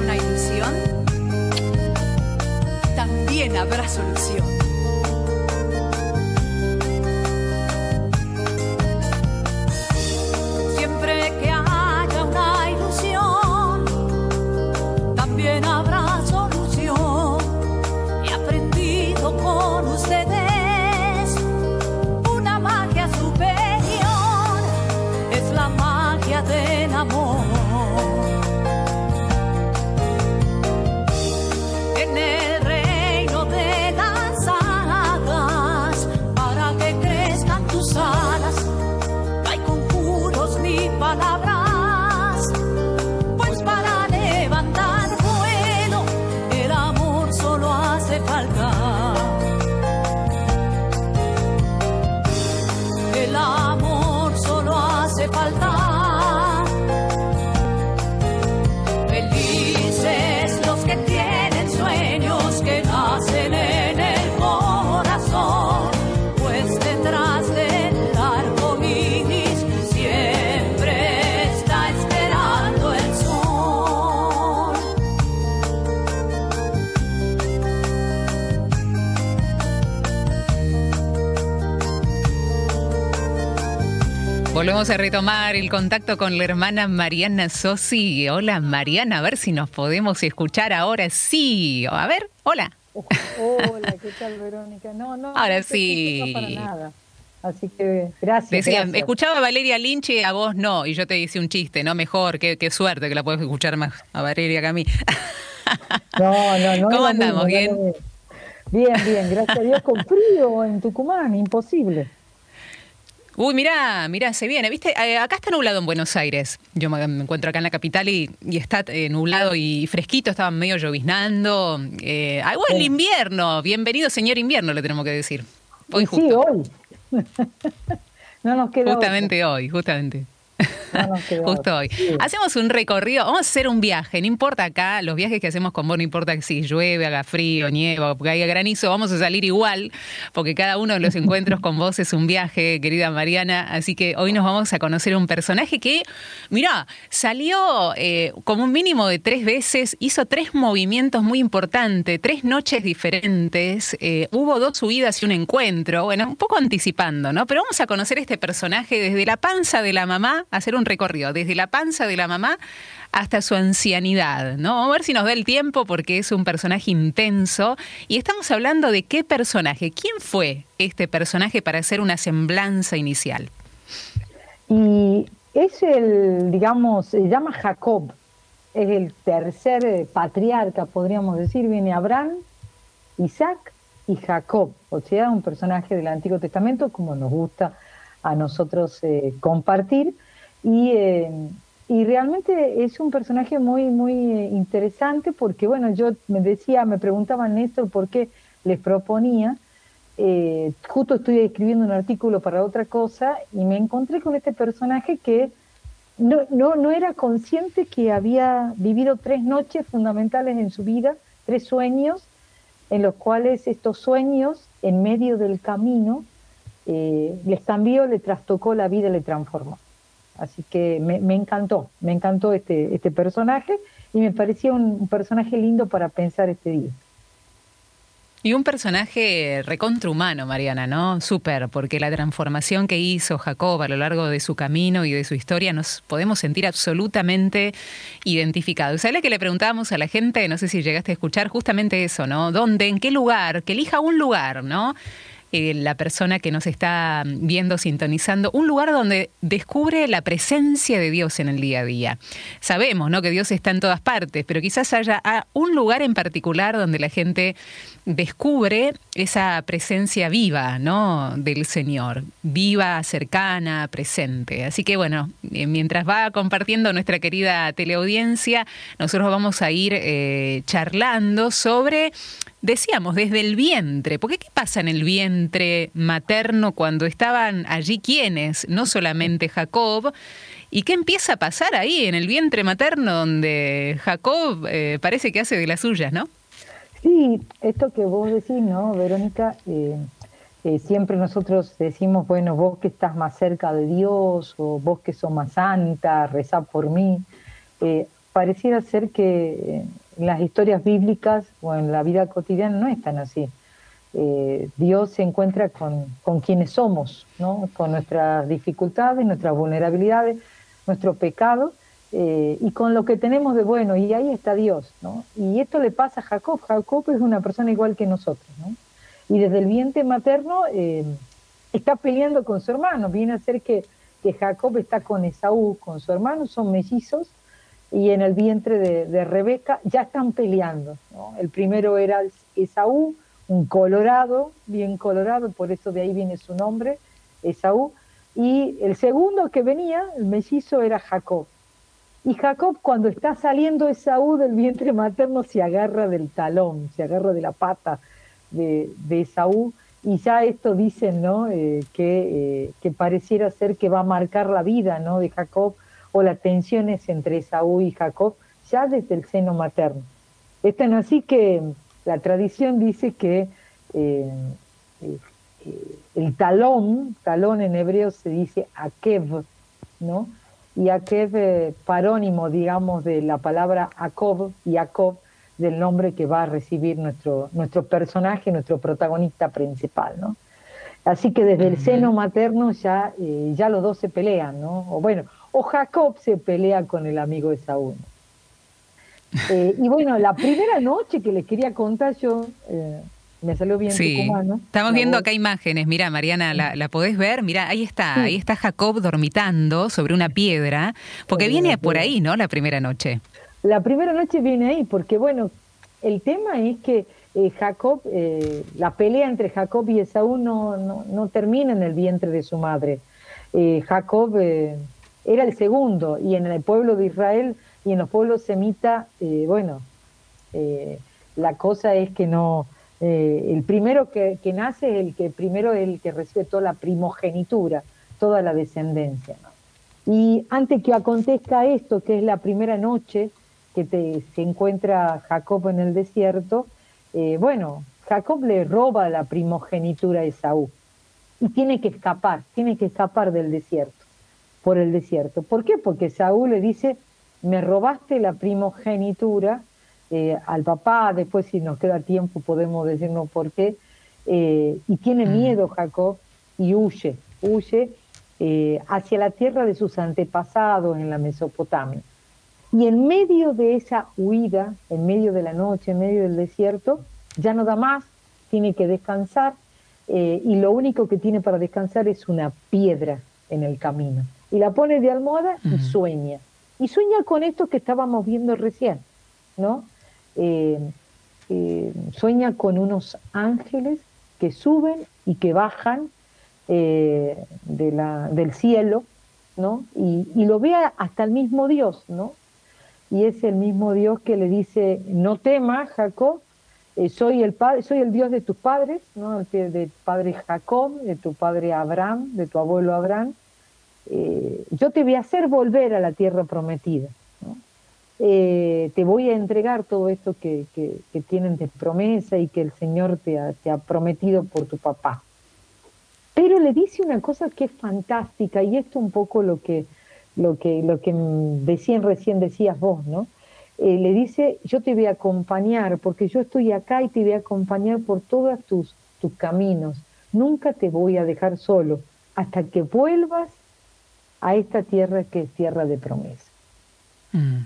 una ilusión, también habrá solución. Volvemos a retomar el contacto con la hermana Mariana Sosi. Hola Mariana, a ver si nos podemos escuchar ahora sí. A ver, hola. Hola, ¿qué tal Verónica? No, no. Ahora sí. para nada. Así que gracias. Decían, escuchaba a Valeria Lynch y a vos no. Y yo te hice un chiste, ¿no? Mejor, qué, qué suerte que la puedes escuchar más a Valeria que a mí. No, no, no. ¿Cómo andamos? ¿Bien? Bien, bien, gracias a Dios. Con frío en Tucumán, imposible. Uy, mira, mira, se viene. ¿Viste? Eh, acá está nublado en Buenos Aires. Yo me, encuentro acá en la capital y, está eh, nublado y fresquito, estaba medio lloviznando. Eh, ah, el invierno. Bienvenido, señor invierno, le tenemos que decir. Hoy justo. Sí, hoy. no nos queda Justamente hoy, justamente. Justo hoy. Hacemos un recorrido, vamos a hacer un viaje, no importa acá, los viajes que hacemos con vos, no importa si llueve, haga frío, nieva, haya granizo, vamos a salir igual, porque cada uno de los encuentros con vos es un viaje, querida Mariana. Así que hoy nos vamos a conocer un personaje que, mira, salió eh, como un mínimo de tres veces, hizo tres movimientos muy importantes, tres noches diferentes, eh, hubo dos subidas y un encuentro, bueno, un poco anticipando, ¿no? Pero vamos a conocer este personaje desde la panza de la mamá hacer un recorrido desde la panza de la mamá hasta su ancianidad, ¿no? Vamos a ver si nos da el tiempo porque es un personaje intenso. Y estamos hablando de qué personaje, quién fue este personaje para hacer una semblanza inicial. Y es el, digamos, se llama Jacob, es el tercer eh, patriarca, podríamos decir, viene Abraham, Isaac y Jacob, o sea, un personaje del Antiguo Testamento como nos gusta a nosotros eh, compartir y, eh, y realmente es un personaje muy, muy interesante porque, bueno, yo me decía, me preguntaban Néstor por qué les proponía. Eh, justo estoy escribiendo un artículo para otra cosa y me encontré con este personaje que no, no, no era consciente que había vivido tres noches fundamentales en su vida, tres sueños, en los cuales estos sueños, en medio del camino, eh, les cambió, le trastocó la vida, le transformó. Así que me, encantó, me encantó este, este personaje y me parecía un, personaje lindo para pensar este día. Y un personaje recontrahumano, Mariana, ¿no? Súper, porque la transformación que hizo Jacob a lo largo de su camino y de su historia nos podemos sentir absolutamente identificados. ¿Sabes que le preguntábamos a la gente? No sé si llegaste a escuchar justamente eso, ¿no? ¿Dónde? ¿En qué lugar? Que elija un lugar, ¿no? Eh, la persona que nos está viendo, sintonizando, un lugar donde descubre la presencia de Dios en el día a día. Sabemos ¿no? que Dios está en todas partes, pero quizás haya un lugar en particular donde la gente descubre esa presencia viva ¿no? del Señor, viva, cercana, presente. Así que bueno, eh, mientras va compartiendo nuestra querida teleaudiencia, nosotros vamos a ir eh, charlando sobre decíamos, desde el vientre. Porque ¿qué pasa en el vientre materno cuando estaban allí quienes? No solamente Jacob. ¿Y qué empieza a pasar ahí en el vientre materno donde Jacob eh, parece que hace de las suyas, no? Sí, esto que vos decís, ¿no, Verónica? Eh, eh, siempre nosotros decimos, bueno, vos que estás más cerca de Dios o vos que sos más santa, rezá por mí pareciera ser que las historias bíblicas o en la vida cotidiana no es tan así. Eh, Dios se encuentra con, con, quienes somos, con nuestras dificultades, nuestras vulnerabilidades, nuestro pecado eh, y con lo que tenemos de bueno, y ahí está Dios. ¿no? Y esto le pasa a Jacob. Jacob es una persona igual que nosotros. ¿no? Y desde el vientre materno eh, está peleando con su hermano. Viene a ser que, que, Jacob está con Esaú, con su hermano, son mellizos, y en el vientre de, Rebeca ya están peleando. El primero era Esaú, colorado, bien colorado, por eso de ahí viene su nombre, Esaú. Y el segundo que venía, el mellizo, era Jacob. Y Jacob, cuando está saliendo Esaú del vientre materno, se agarra del talón, se agarra de la pata de, de Esaú. Y ya esto dicen, ¿no? Eh, que, eh, que pareciera ser que va a marcar la vida, ¿no? De Jacob o las tensiones entre Esaú y Jacob ya desde el seno materno. Es tan así que la tradición dice que eh, eh, el talón, talón en hebreo se dice akev, ¿no? Y akev, eh, parónimo, digamos, de la palabra Jacob, Jacob, del nombre que va a recibir nuestro, nuestro personaje, nuestro protagonista principal, ¿no? Así que desde el seno materno ya, ya los dos se pelean, ¿no? O bueno, o Jacob se pelea con el amigo de Saúl. Eh, y bueno, la primera noche que les quería contar yo, eh, me salió bien sí. Estamos viendo acá imágenes, mira Mariana, ¿la, podés ver? Mira, ahí está, ahí está Jacob dormitando sobre una piedra, porque viene por ahí, ¿no? La primera noche. La primera noche viene ahí, porque bueno, el tema es que eh, Jacob, la pelea entre Jacob y Esaú no, no, no, termina en el vientre de su madre. Jacob era el segundo y en el pueblo de Israel y en los pueblos semitas, eh, bueno, eh, la cosa es que no, eh, el primero que, nace es el que primero es el que recibe toda la primogenitura, toda la descendencia. Y antes que acontezca esto, que es la primera noche que te, se encuentra Jacob en el desierto, bueno, Jacob le roba la primogenitura a Esaú y tiene que escapar, tiene que escapar del desierto, por el desierto. ¿Por qué? Porque Saúl le dice, me robaste la primogenitura eh, al papá, después si nos queda tiempo podemos decirnos por qué, eh, y tiene miedo Jacob y huye, huye eh, hacia la tierra de sus antepasados en la Mesopotamia. Y en medio de esa huida, en medio de la noche, en medio del desierto, ya no da más, tiene que descansar, y lo único que tiene para descansar es una piedra en el camino. Y la pone de almohada y sueña y sueña con esto que estábamos viendo recién, ¿no? Eh, eh, sueña con unos ángeles que suben y que bajan eh, de la, del cielo, ¿no? Y, lo ve hasta el mismo Dios, ¿no? Y es el mismo Dios que le dice, no temas, Jacob, soy el padre, soy el Dios de tus padres, ¿no? De tu padre Jacob, de tu padre Abraham, de tu abuelo Abraham, eh, yo te voy a hacer volver a la tierra prometida. Eh, te voy a entregar todo esto que, tienen de promesa y que el Señor te ha, te ha, prometido por tu papá. Pero le dice una cosa que es fantástica y esto un poco lo que, lo que, lo que decían recién decías vos, ¿no? Eh, le dice, yo te voy a acompañar porque yo estoy acá y te voy a acompañar por todos tus, tus caminos. Nunca te voy a dejar solo hasta que vuelvas a esta tierra que es tierra de promesa. Mm.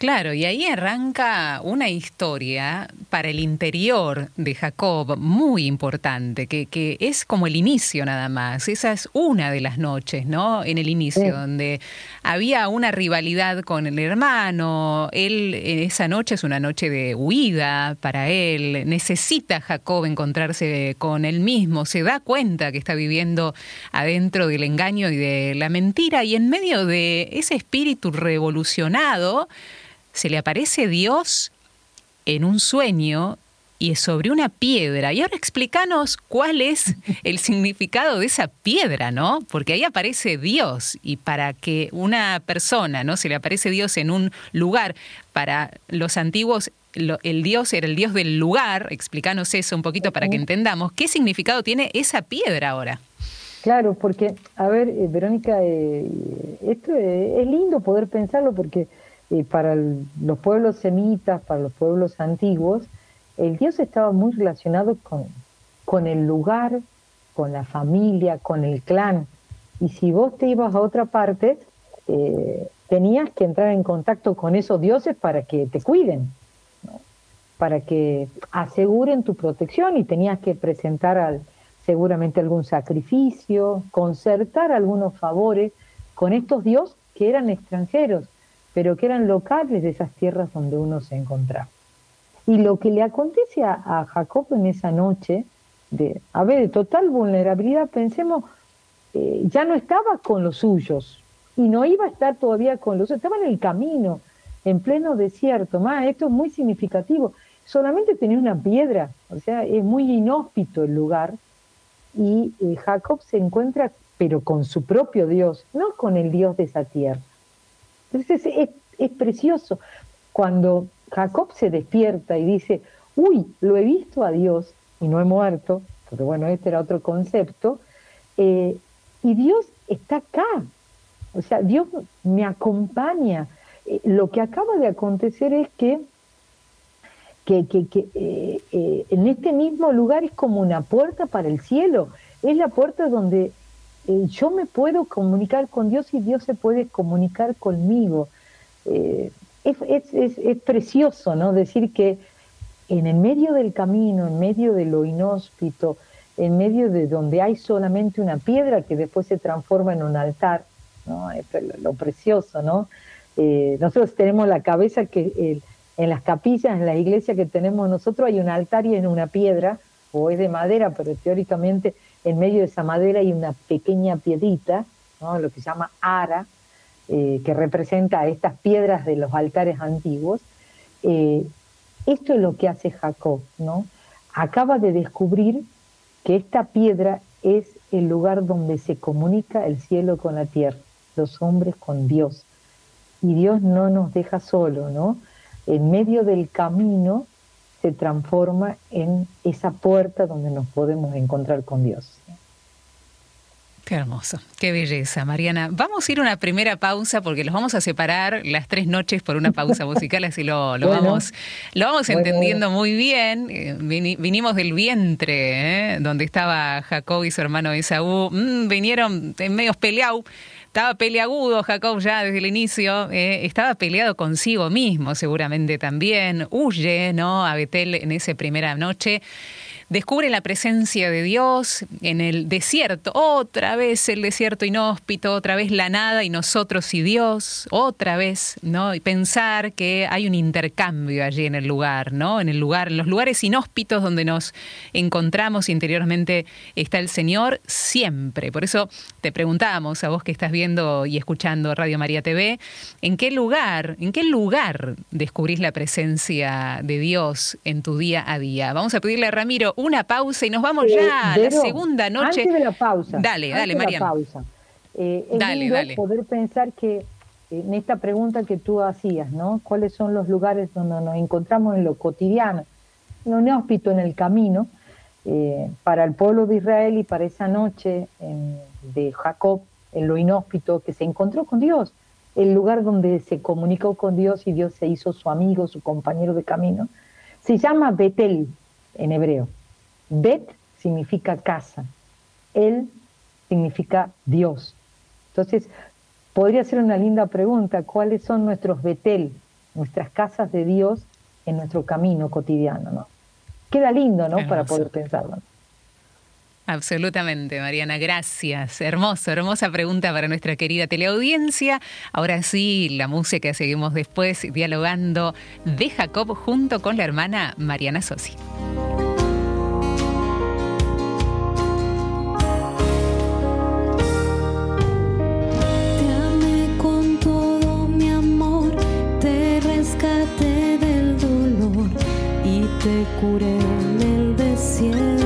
Claro, y ahí arranca una historia para el interior de Jacob muy importante, que, que, es como el inicio nada más. Esa es una de las noches, ¿no? En el inicio, donde había una rivalidad con el hermano. Él, esa noche es una noche de huida para él. Necesita Jacob encontrarse con él mismo. Se da cuenta que está viviendo adentro del engaño y de la mentira. Y en medio de ese espíritu revolucionado, se le aparece Dios en un sueño y es sobre una piedra. Y ahora explícanos cuál es el significado de esa piedra, ¿no? Porque ahí aparece Dios y para que una persona, ¿no? Se le aparece Dios en un lugar, para los antiguos el Dios era el Dios del lugar, explícanos eso un poquito para que entendamos, ¿qué significado tiene esa piedra ahora? Claro, porque, a ver, eh, Verónica, eh, esto es lindo poder pensarlo porque eh, para los pueblos semitas, para los pueblos antiguos, el Dios estaba muy relacionado con, con el lugar, con la familia, con el clan. Y si vos te ibas a otra parte, eh, tenías que entrar en contacto con esos dioses para que te cuiden, para que aseguren tu protección y tenías que presentar seguramente algún sacrificio, concertar algunos favores con estos dioses que eran extranjeros, pero que eran locales de esas tierras donde uno se encontraba. Y lo que le acontece a, Jacob en esa noche, de, a ver, de total vulnerabilidad, pensemos, eh, ya no estaba con los suyos y no iba a estar todavía con los suyos, estaba en el camino, en pleno desierto. Esto es muy significativo. Solamente tenía una piedra, o sea, es muy inhóspito el lugar. Y eh, Jacob se encuentra, pero con su propio Dios, no con el Dios de esa tierra. Entonces es, precioso. Cuando Jacob se despierta y dice, uy, lo he visto a Dios y no he muerto, porque bueno, este era otro concepto, eh, y Dios está acá, o sea, Dios me acompaña. Eh, lo que acaba de acontecer es que, que, que, eh, en este mismo lugar es como una puerta para el cielo, es la puerta donde yo me puedo comunicar con Dios y Dios se puede comunicar conmigo es, precioso, ¿no? Decir que en el medio del camino, en medio de lo inhóspito, en medio de donde hay solamente una piedra que después se transforma en un altar, ¿no? Es lo precioso, ¿no? Eh, nosotros tenemos la cabeza que en las capillas, en la iglesia que tenemos nosotros hay un altar y en una piedra, o es de madera, pero teóricamente en medio de esa madera hay una pequeña piedrita, lo que se llama ara, eh, que representa estas piedras de los altares antiguos, eh, esto es lo que hace Jacob, ¿no? Acaba de descubrir que esta piedra es el lugar donde se comunica el cielo con la tierra, los hombres con Dios. Y Dios no nos deja solo, ¿no? En medio del camino se transforma en esa puerta donde nos podemos encontrar con Dios. Qué hermoso, qué belleza, Mariana. Vamos a ir a una primera pausa porque los vamos a separar las tres noches por una pausa musical, así lo, vamos, lo vamos entendiendo muy bien. Eh, vinimos del vientre, ¿eh? donde estaba Jacob y su hermano Esaú. Mm, vinieron en medios peleados. Estaba peleagudo Jacob ya desde el inicio, eh, estaba peleado consigo mismo seguramente también, huye ¿no? a Betel en esa primera noche descubre la presencia de Dios en el desierto, otra vez el desierto inhóspito, otra vez la nada y nosotros y Dios, otra vez, ¿no? Y pensar que hay un intercambio allí en el lugar, ¿no? En el lugar, en los lugares inhóspitos donde nos encontramos interiormente está el Señor siempre. Por eso te preguntamos a vos que estás viendo y escuchando Radio María TV, ¿en qué lugar, en qué lugar descubrís la presencia de Dios en tu día a día? Vamos a pedirle a Ramiro una pausa y nos vamos eh, ya a la segunda noche. Antes de la pausa. Dale, dale, María. pausa. Eh, es dale, poder pensar que en esta pregunta que tú hacías, ¿no? ¿Cuáles son los lugares donde nos encontramos en lo cotidiano, en lo inhóspito, en el camino? Eh, para el pueblo de Israel y para esa noche de Jacob, en lo inhóspito, que se encontró con Dios, el lugar donde se comunicó con Dios y Dios se hizo su amigo, su compañero de camino, se llama Betel en hebreo. Bet significa casa, Él significa Dios. Entonces, podría ser una linda pregunta, ¿cuáles son nuestros Betel, nuestras casas de Dios en nuestro camino cotidiano? ¿no? Queda lindo, ¿no? Para poder pensarlo. Absolutamente, Mariana, gracias. Hermoso, hermosa pregunta para nuestra querida teleaudiencia. Ahora sí, la música que seguimos después dialogando de Jacob junto con la hermana Mariana Sosi. Te curé en el desierto.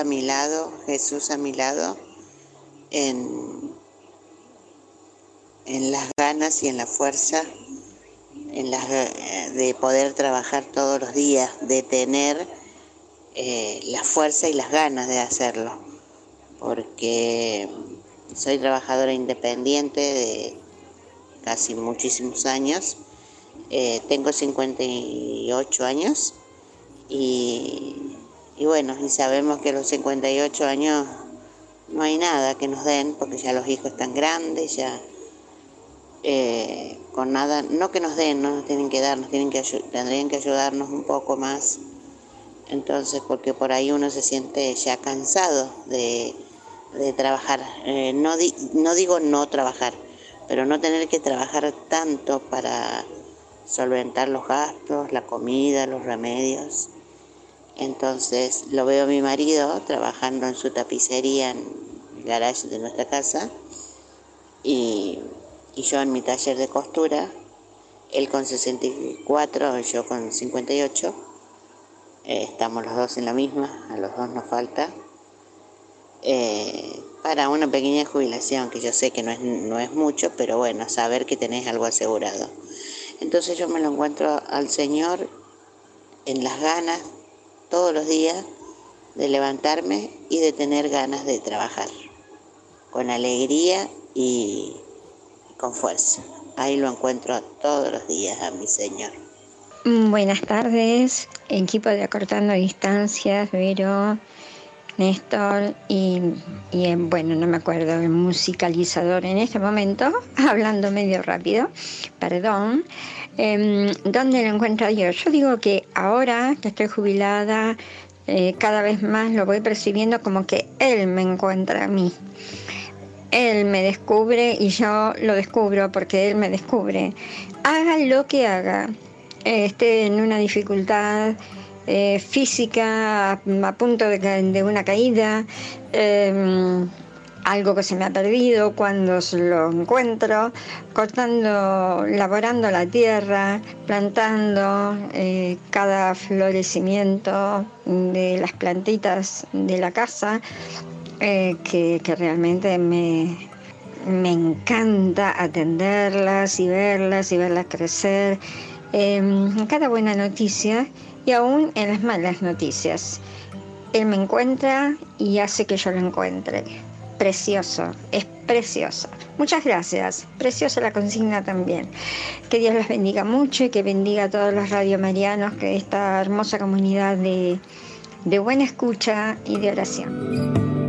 A mi lado, Jesús a mi lado, en, en las ganas y en la fuerza en las, de poder trabajar todos los días, de tener eh, la fuerza y las ganas de hacerlo, porque soy trabajadora independiente de casi muchísimos años, eh, tengo 58 años y, bueno, y sabemos que a los 58 años no hay nada que nos den, porque ya los hijos están grandes, ya eh, con nada, no que nos den, no nos tienen que dar, nos tienen que tendrían que ayudarnos un poco más. Entonces, porque por ahí uno se siente ya cansado de, trabajar. Eh, no, no digo no trabajar, pero no tener que trabajar tanto para solventar los gastos, la comida, los remedios. Entonces lo veo a mi marido trabajando en su tapicería en el garage de nuestra casa y, yo en mi taller de costura, él con 64, yo con 58. Eh, estamos los dos en la misma, a los dos nos falta. Eh, para una pequeña jubilación, que yo sé que no es, no es mucho, pero bueno, saber que tenés algo asegurado. Entonces yo me lo encuentro al Señor en las ganas todos los días de levantarme y de tener ganas de trabajar, con alegría y con fuerza. Ahí lo encuentro todos los días a mi Señor. Buenas tardes, equipo de Acortando Distancias, Vero, Néstor y, y, bueno, no me acuerdo, el musicalizador en este momento, hablando medio rápido, perdón. Eh, ¿Dónde lo encuentro yo? Yo digo que ahora que estoy jubilada, eh, cada vez más lo voy percibiendo como que Él me encuentra a mí. Él me descubre y yo lo descubro porque Él me descubre. Haga lo que haga, esté en una dificultad eh, física, a, punto de, de, una caída, em, algo que se me ha perdido cuando lo encuentro, cortando, laborando la tierra, plantando eh, cada florecimiento de las plantitas de la casa, eh, que, realmente me, me encanta atenderlas y verlas y verlas crecer. en cada buena noticia y aún en las malas noticias. Él me encuentra y hace que yo lo encuentre precioso, es precioso. Muchas gracias, preciosa la consigna también. Que Dios los bendiga mucho y que bendiga a todos los radiomarianos, que esta hermosa comunidad de, de buena escucha y de oración.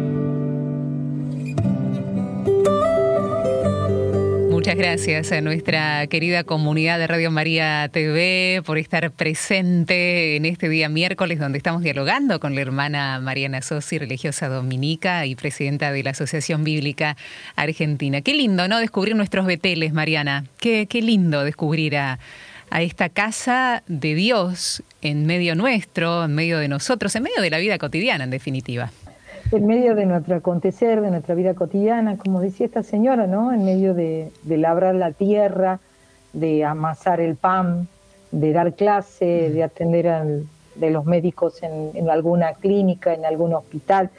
Muchas gracias a nuestra querida comunidad de Radio María TV por estar presente en este día miércoles donde estamos dialogando con la hermana Mariana Sosi, religiosa dominica y presidenta de la Asociación Bíblica Argentina. Qué lindo, ¿no? Descubrir nuestros beteles, Mariana. Qué, qué lindo descubrir a, a esta casa de Dios en medio nuestro, en medio de nosotros, en medio de la vida cotidiana, en definitiva en medio de nuestro acontecer, de nuestra vida cotidiana, como decía esta señora, ¿no? En medio de, labrar la tierra, de amasar el pan, de dar clase, de atender a de los médicos en, alguna clínica, en algún hospital,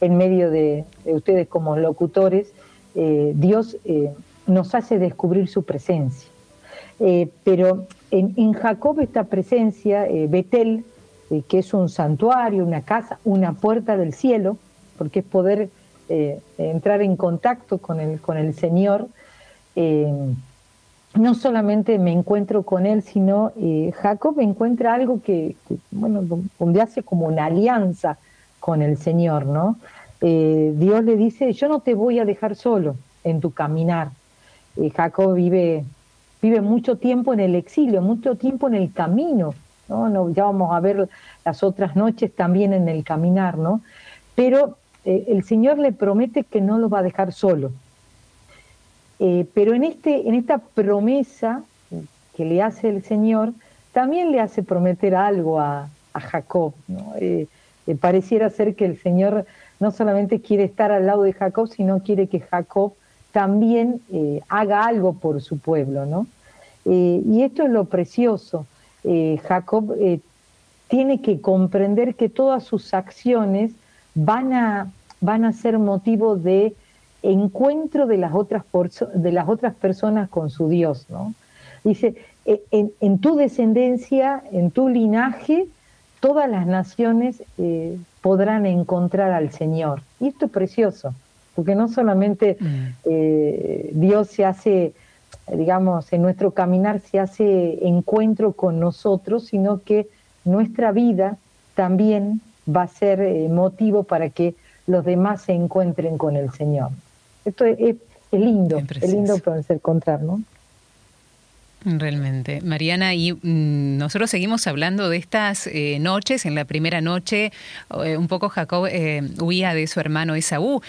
en medio de, ustedes como locutores, eh, Dios eh, nos hace descubrir su presencia. Eh, pero en, en, Jacob esta presencia, Betel, que es un santuario, una casa, una puerta del cielo, porque es poder eh, entrar en contacto con el, con el Señor. Eh, no solamente me encuentro con Él, sino eh, Jacob encuentra algo que, bueno, donde hace como una alianza con el Señor, ¿no? Dios le dice, yo no te voy a dejar solo en tu caminar. Jacob vive, vive mucho tiempo en el exilio, mucho tiempo en el camino, ¿no? ¿no? Ya vamos a ver las otras noches también en el caminar, ¿no? Pero eh, el Señor le promete que no lo va a dejar solo. Eh, pero en, este, en esta promesa que le hace el Señor, también le hace prometer algo a, Jacob. Eh, pareciera ser que el Señor no solamente quiere estar al lado de Jacob, sino quiere que Jacob también haga algo por su pueblo. ¿no? y esto es lo precioso. Jacob tiene que comprender que todas sus acciones van a, van a ser motivo de encuentro de las otras, de las otras personas con su Dios. ¿no? Dice, e, en, tu descendencia, en tu linaje, todas las naciones eh, podrán encontrar al Señor. Y esto es precioso, porque no solamente mm. eh, Dios se hace, digamos, en nuestro caminar se hace encuentro con nosotros, sino que nuestra vida también va a ser eh, motivo para que los demás se encuentren con el Señor. Esto es, lindo, es lindo poder encontrar, ¿no? Realmente. Mariana, y mm, nosotros seguimos hablando de estas eh, noches. En la primera noche, eh, un poco Jacob huía de su hermano Esaú.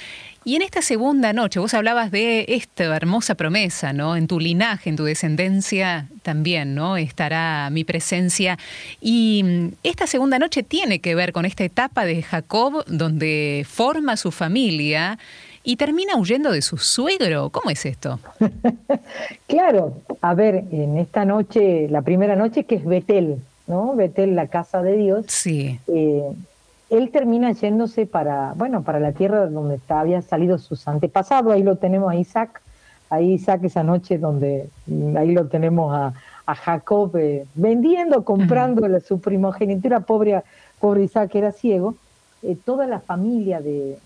Y en esta segunda noche, vos hablabas de esta hermosa promesa, ¿no? En tu linaje, en tu descendencia también, ¿no? Estará mi presencia. Y mm, esta segunda noche tiene que ver con esta etapa de Jacob donde forma su familia y termina huyendo de su suegro. ¿Cómo es esto? claro, a ver, en esta noche, la primera noche que es Betel, ¿no? Betel, la casa de Dios. Sí. Eh, él termina yéndose para, bueno, para la tierra donde había salido sus antepasados, ahí lo tenemos a Isaac, ahí Isaac esa noche donde mm, ahí lo tenemos a, Jacob eh, vendiendo, comprando su primogenitura, pobre, pobre Isaac era ciego, eh, toda la familia de,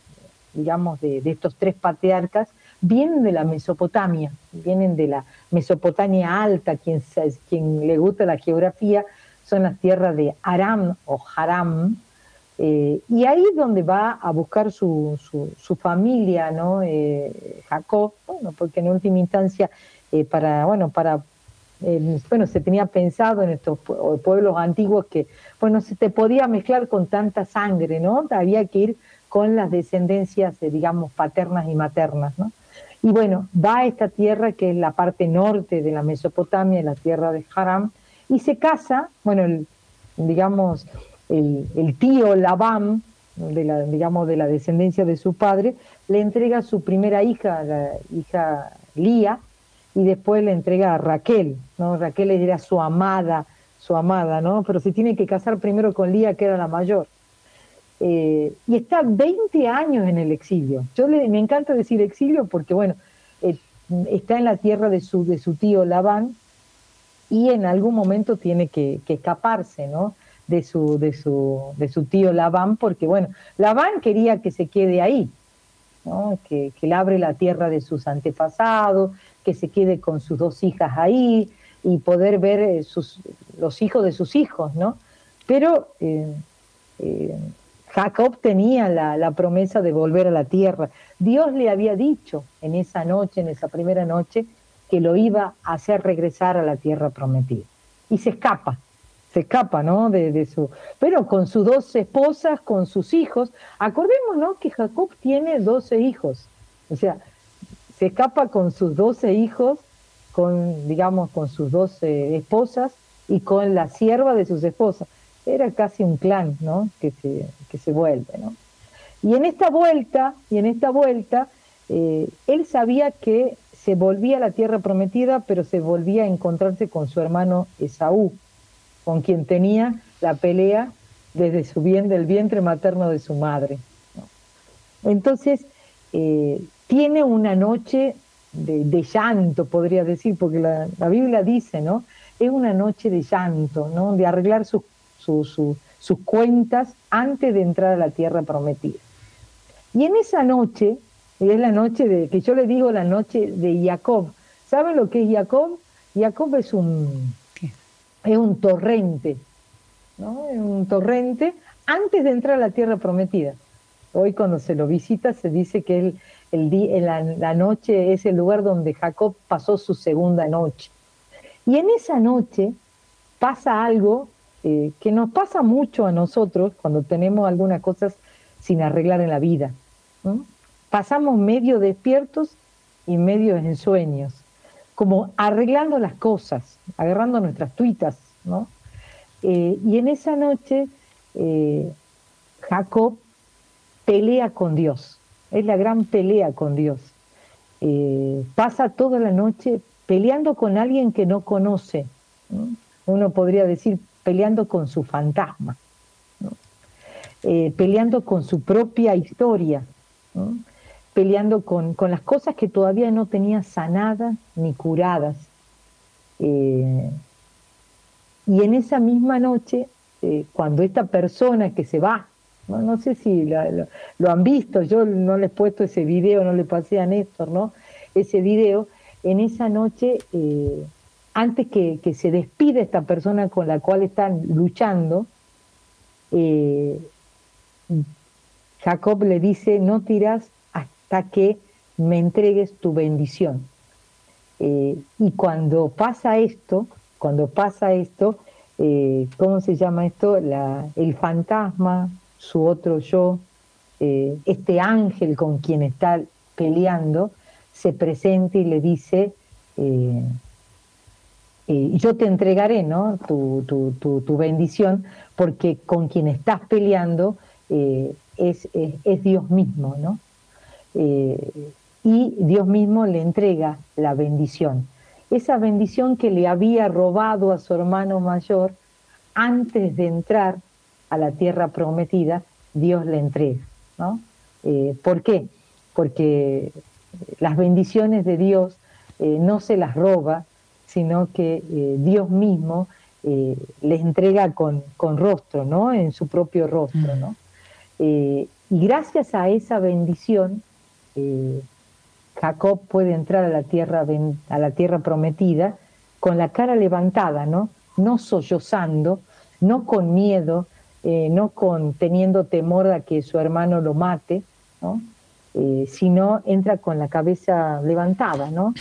digamos, de, estos tres patriarcas vienen de la Mesopotamia, vienen de la Mesopotamia alta, quien, quien le gusta la geografía, son las tierras de Aram o Haram, eh, y ahí es donde va a buscar su, su, familia, ¿no? Eh, Jacob, bueno, porque en última instancia, eh, para, bueno, para, bueno, se tenía pensado en estos pueblos antiguos que, bueno, se te podía mezclar con tanta sangre, ¿no? Había que ir con las descendencias, digamos, paternas y maternas, ¿no? Y bueno, va a esta tierra que es la parte norte de la Mesopotamia, la tierra de Haram, y se casa, bueno, digamos, el, tío Labán de la, digamos, de la descendencia de su padre, le entrega su primera hija, la hija Lía, y después le entrega a Raquel, ¿no? Raquel era su amada, su amada, ¿no? Pero se tiene que casar primero con Lía, que era la mayor. Eh, y está 20 años en el exilio. Yo le, me encanta decir exilio porque, bueno, eh, está en la tierra de su, de su tío Labán y en algún momento tiene que, escaparse, ¿no? de su, de su, de su tío Labán, porque bueno, Labán quería que se quede ahí, ¿no? que, que abre la tierra de sus antepasados, que se quede con sus dos hijas ahí y poder ver eh, sus, los hijos de sus hijos, ¿no? Pero Jacob tenía la, promesa de volver a la tierra. Dios le había dicho en esa noche, en esa primera noche, que lo iba a hacer regresar a la tierra prometida. Y se escapa, se escapa, ¿no? De, su, pero con sus dos esposas, con sus hijos. Acordémonos que Jacob tiene 12 hijos. O sea, se escapa con sus 12 hijos, con, digamos, con sus 12 esposas y con la sierva de sus esposas. Era casi un clan, ¿no? Que se, que se vuelve, ¿no? Y en esta vuelta, y en esta vuelta, eh, él sabía que se volvía a la tierra prometida, pero se volvía a encontrarse con su hermano Esaú con quien tenía la pelea desde su bien del vientre materno de su madre. Entonces, eh, tiene una noche de, llanto, podría decir, porque la, Biblia dice, ¿no? Es una noche de llanto, ¿no? De arreglar sus, sus cuentas antes de entrar a la tierra prometida. Y en esa noche, es la noche de, que yo le digo la noche de Jacob. ¿Saben lo que es Jacob? Jacob es un, es un torrente, ¿no? Es un torrente antes de entrar a la tierra prometida. Hoy cuando se lo visita se dice que el, el la, la, noche es el lugar donde Jacob pasó su segunda noche. Y en esa noche pasa algo eh, que nos pasa mucho a nosotros cuando tenemos algunas cosas sin arreglar en la vida. Pasamos medio despiertos y medio en sueños como arreglando las cosas, agarrando nuestras tuitas, ¿no? Eh, y en esa noche eh, Jacob pelea con Dios, es la gran pelea con Dios. Pasa toda la noche peleando con alguien que no conoce, uno podría decir peleando con su fantasma, peleando con su propia historia. ¿no? peleando con, las cosas que todavía no tenía sanadas ni curadas. Eh, y en esa misma noche, eh, cuando esta persona que se va, no, sé si lo, han visto, yo no le he puesto ese video, no le pasé a Néstor, ¿no? Ese video, en esa noche, eh, antes que, se despide esta persona con la cual están luchando, Jacob le dice, no tiras que me entregues tu bendición. Eh, y cuando pasa esto, cuando pasa esto, eh, ¿cómo se llama esto? El fantasma, su otro yo, eh, este ángel con quien está peleando, se presenta y le dice, yo te entregaré ¿no? tu, tu, tu, bendición, porque con quien estás peleando es, es, es Dios mismo, ¿no? Eh, y Dios mismo le entrega la bendición. Esa bendición que le había robado a su hermano mayor antes de entrar a la tierra prometida, Dios le entrega. ¿no? Eh, ¿Por qué? Porque las bendiciones de Dios eh, no se las roba, sino que Dios mismo les entrega con, con, rostro, ¿no? En su propio rostro, ¿no? y gracias a esa bendición, eh, Jacob puede entrar a la tierra a la tierra prometida con la cara levantada, ¿no? No sollozando, no con miedo, eh, no con teniendo temor a que su hermano lo mate, ¿no? Eh, sino entra con la cabeza levantada, ¿no?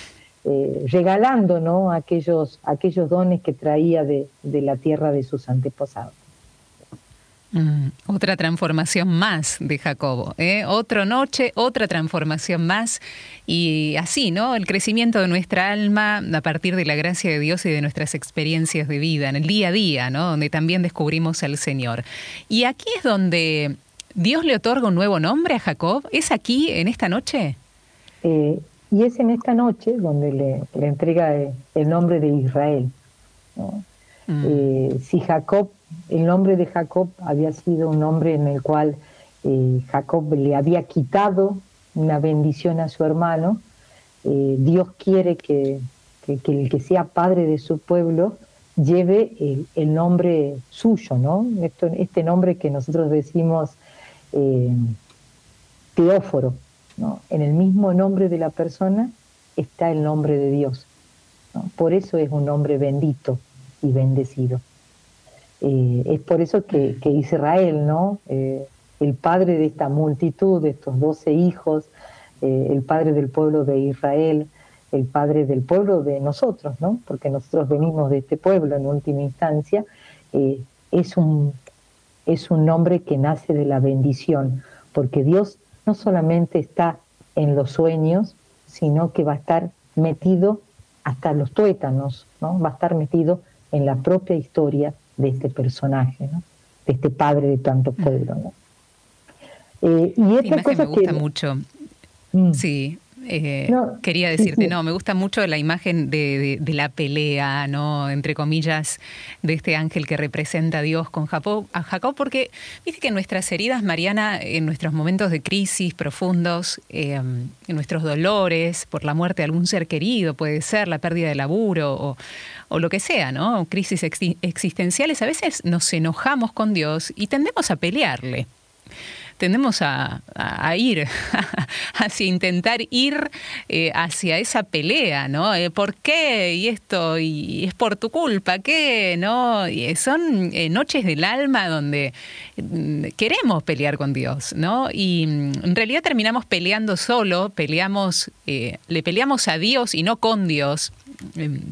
Regalando ¿no? aquellos, aquellos dones que traía de, de la tierra de sus antepasados. Mm, otra transformación más de Jacobo, ¿eh? otra noche, otra transformación más y así, ¿no? El crecimiento de nuestra alma a partir de la gracia de Dios y de nuestras experiencias de vida, en el día a día, ¿no? Donde también descubrimos al Señor. Y aquí es donde ¿Dios le otorga un nuevo nombre a Jacob? ¿Es aquí, en esta noche? Eh, y es en esta noche donde le, entrega el nombre de Israel. Mm. Eh, si Jacob, el nombre de Jacob había sido un nombre en el cual eh, Jacob le había quitado una bendición a su hermano, Dios quiere que, el que sea padre de su pueblo lleve el, nombre suyo, ¿no? este nombre que nosotros decimos Teóforo, en el mismo nombre de la persona está el nombre de Dios. Por eso es un nombre bendito y bendecido. Eh, es por eso que, Israel, ¿no? Eh, el padre de esta multitud, de estos doce hijos, eh, el padre del pueblo de Israel, el padre del pueblo de nosotros, ¿no? porque nosotros venimos de este pueblo en última instancia, es, un, es un nombre que nace de la bendición, porque Dios no solamente está en los sueños, sino que va a estar metido hasta los tuétanos, ¿no? va a estar metido en la propia historia de este personaje, ¿no? de este padre de tanto mm. pueblo. ¿no? Eh, y esta cosa me gusta mucho. Mm. Sí, eh, quería decirte, no, me gusta mucho la imagen de, la pelea, ¿no? Entre comillas, de este ángel que representa a Dios con Jacob, a Jacob porque viste que nuestras heridas, Mariana, en nuestros momentos de crisis profundos, em, en nuestros dolores por la muerte de algún ser querido, puede ser la pérdida de laburo o, o lo que sea, ¿no? Crisis existenciales, a veces nos enojamos con Dios y tendemos a pelearle tendemos a, ir, hacia intentar ir eh, hacia esa pelea, ¿no? Eh, ¿Por qué? Y esto, y es por tu culpa, ¿qué? ¿No? Y son eh, noches del alma donde mm, queremos pelear con Dios, ¿no? Y mm, en realidad terminamos peleando solo, peleamos, le peleamos a Dios y no con Dios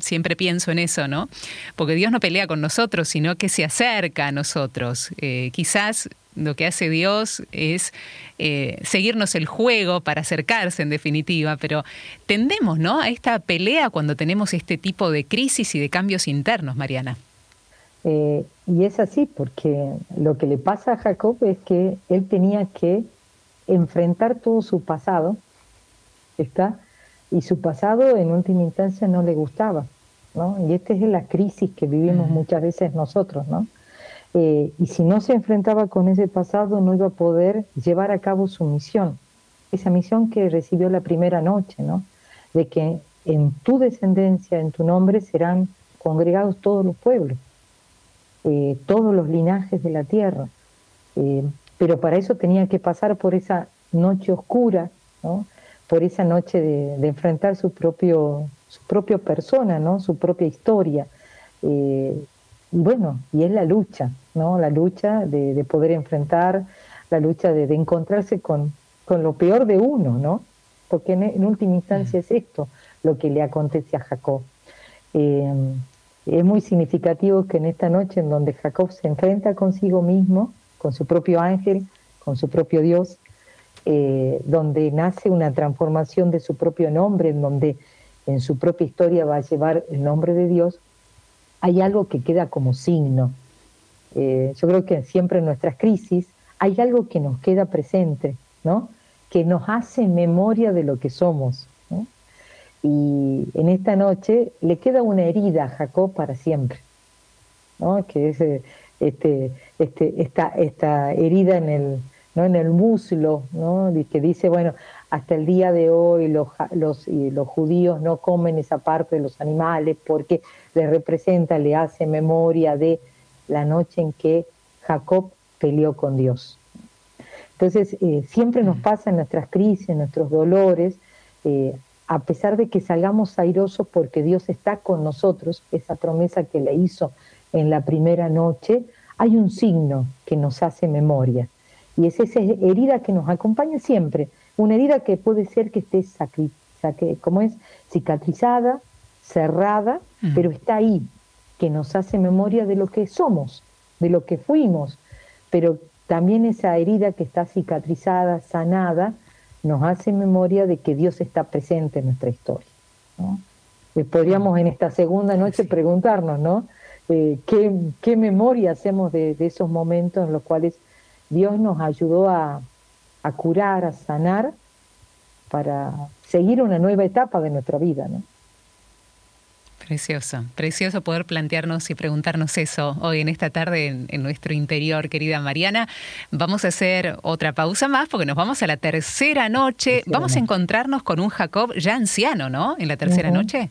siempre pienso en eso, ¿no? Porque Dios no pelea con nosotros, sino que se acerca a nosotros. quizás lo que hace Dios es eh, seguirnos el juego para acercarse en definitiva, pero tendemos ¿no? a esta pelea cuando tenemos este tipo de crisis y de cambios internos, Mariana. Eh, y es así, porque lo que le pasa a Jacob es que él tenía que enfrentar todo su pasado, ¿está? Y su pasado en última instancia no le gustaba, ¿no? Y esta es la crisis que vivimos muchas veces nosotros, ¿no? Eh, y si no se enfrentaba con ese pasado no iba a poder llevar a cabo su misión, esa misión que recibió la primera noche, ¿no? De que en tu descendencia, en tu nombre serán congregados todos los pueblos, eh, todos los linajes de la tierra. Eh, pero para eso tenía que pasar por esa noche oscura, ¿no? Por esa noche de, enfrentar su propio, su propia persona, ¿no? su propia historia bueno, y es la lucha, ¿no? La lucha de, poder enfrentar, la lucha de, encontrarse con, con, lo peor de uno, ¿no? Porque en, última instancia es esto lo que le acontece a Jacob. Eh, es muy significativo que en esta noche en donde Jacob se enfrenta consigo mismo, con su propio ángel, con su propio Dios, eh, donde nace una transformación de su propio nombre, en donde en su propia historia va a llevar el nombre de Dios, hay algo que queda como signo. Eh, yo creo que siempre en nuestras crisis hay algo que nos queda presente, ¿no? que nos hace memoria de lo que somos. Y en esta noche le queda una herida a Jacob para siempre, ¿no? que es eh, este, este, esta, esta herida en el, ¿no? en el muslo, ¿no? que dice, bueno, hasta el día de hoy los, los, los judíos no comen esa parte de los animales porque le representa, le hace memoria de la noche en que Jacob peleó con Dios. Entonces, eh, siempre nos pasa en nuestras crisis, nuestros dolores, eh, a pesar de que salgamos airosos porque Dios está con nosotros, esa promesa que le hizo en la primera noche, hay un signo que nos hace memoria. Y es esa herida que nos acompaña siempre, una herida que puede ser que esté como es cicatrizada, cerrada, pero está ahí, que nos hace memoria de lo que somos, de lo que fuimos, pero también esa herida que está cicatrizada, sanada, nos hace memoria de que Dios está presente en nuestra historia. Eh, podríamos en esta segunda noche preguntarnos, ¿no? Eh, ¿qué, memoria hacemos de, esos momentos en los cuales Dios nos ayudó a, a curar, a sanar, para seguir una nueva etapa de nuestra vida. ¿no? Precioso, precioso poder plantearnos y preguntarnos eso hoy en esta tarde en, nuestro interior, querida Mariana. Vamos a hacer otra pausa más porque nos vamos a la tercera noche. vamos a encontrarnos con un Jacob ya anciano, ¿no? En la tercera noche.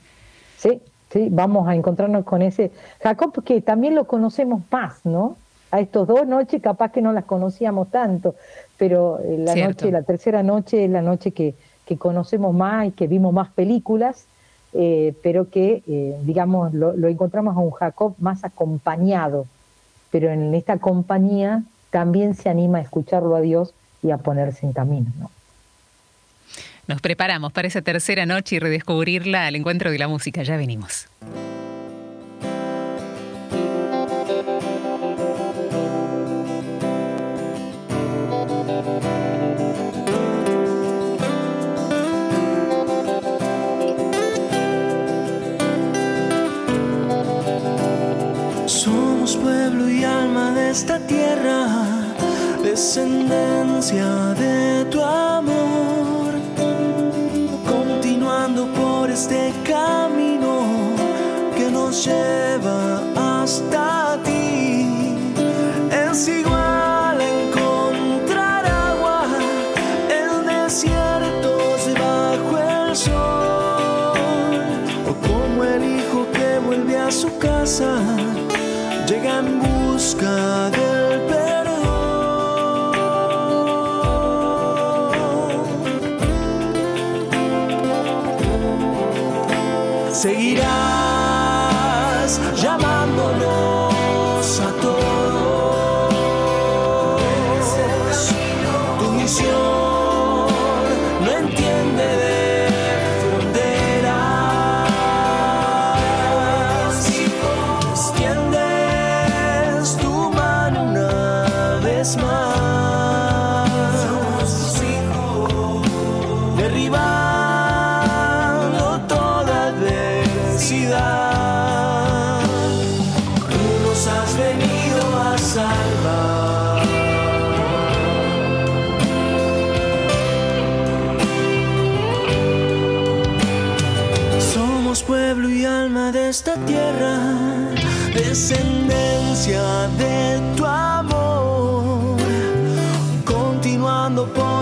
Sí, sí, vamos a encontrarnos con ese Jacob que también lo conocemos más, ¿no? A estos dos noches capaz que no las conocíamos tanto, pero eh, la noche, la tercera noche es la noche que, que conocemos más y que vimos más películas eh, pero que, eh, digamos, lo, encontramos a un Jacob más acompañado, pero en esta compañía también se anima a escucharlo a Dios y a ponerse en camino. ¿no? Nos preparamos para esa tercera noche y redescubrirla al encuentro de la música. Ya venimos. Esta tierra, descendencia de tu amor,